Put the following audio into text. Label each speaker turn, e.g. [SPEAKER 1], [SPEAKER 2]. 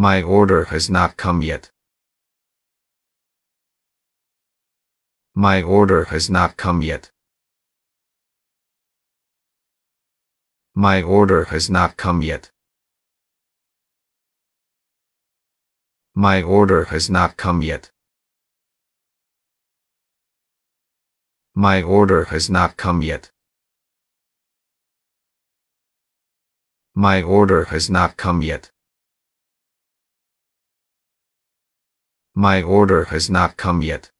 [SPEAKER 1] My order has not come yet. My order has not come yet. My order has not come yet. My order has not come yet. My order has not come yet. My order has not come yet. My order has not come yet.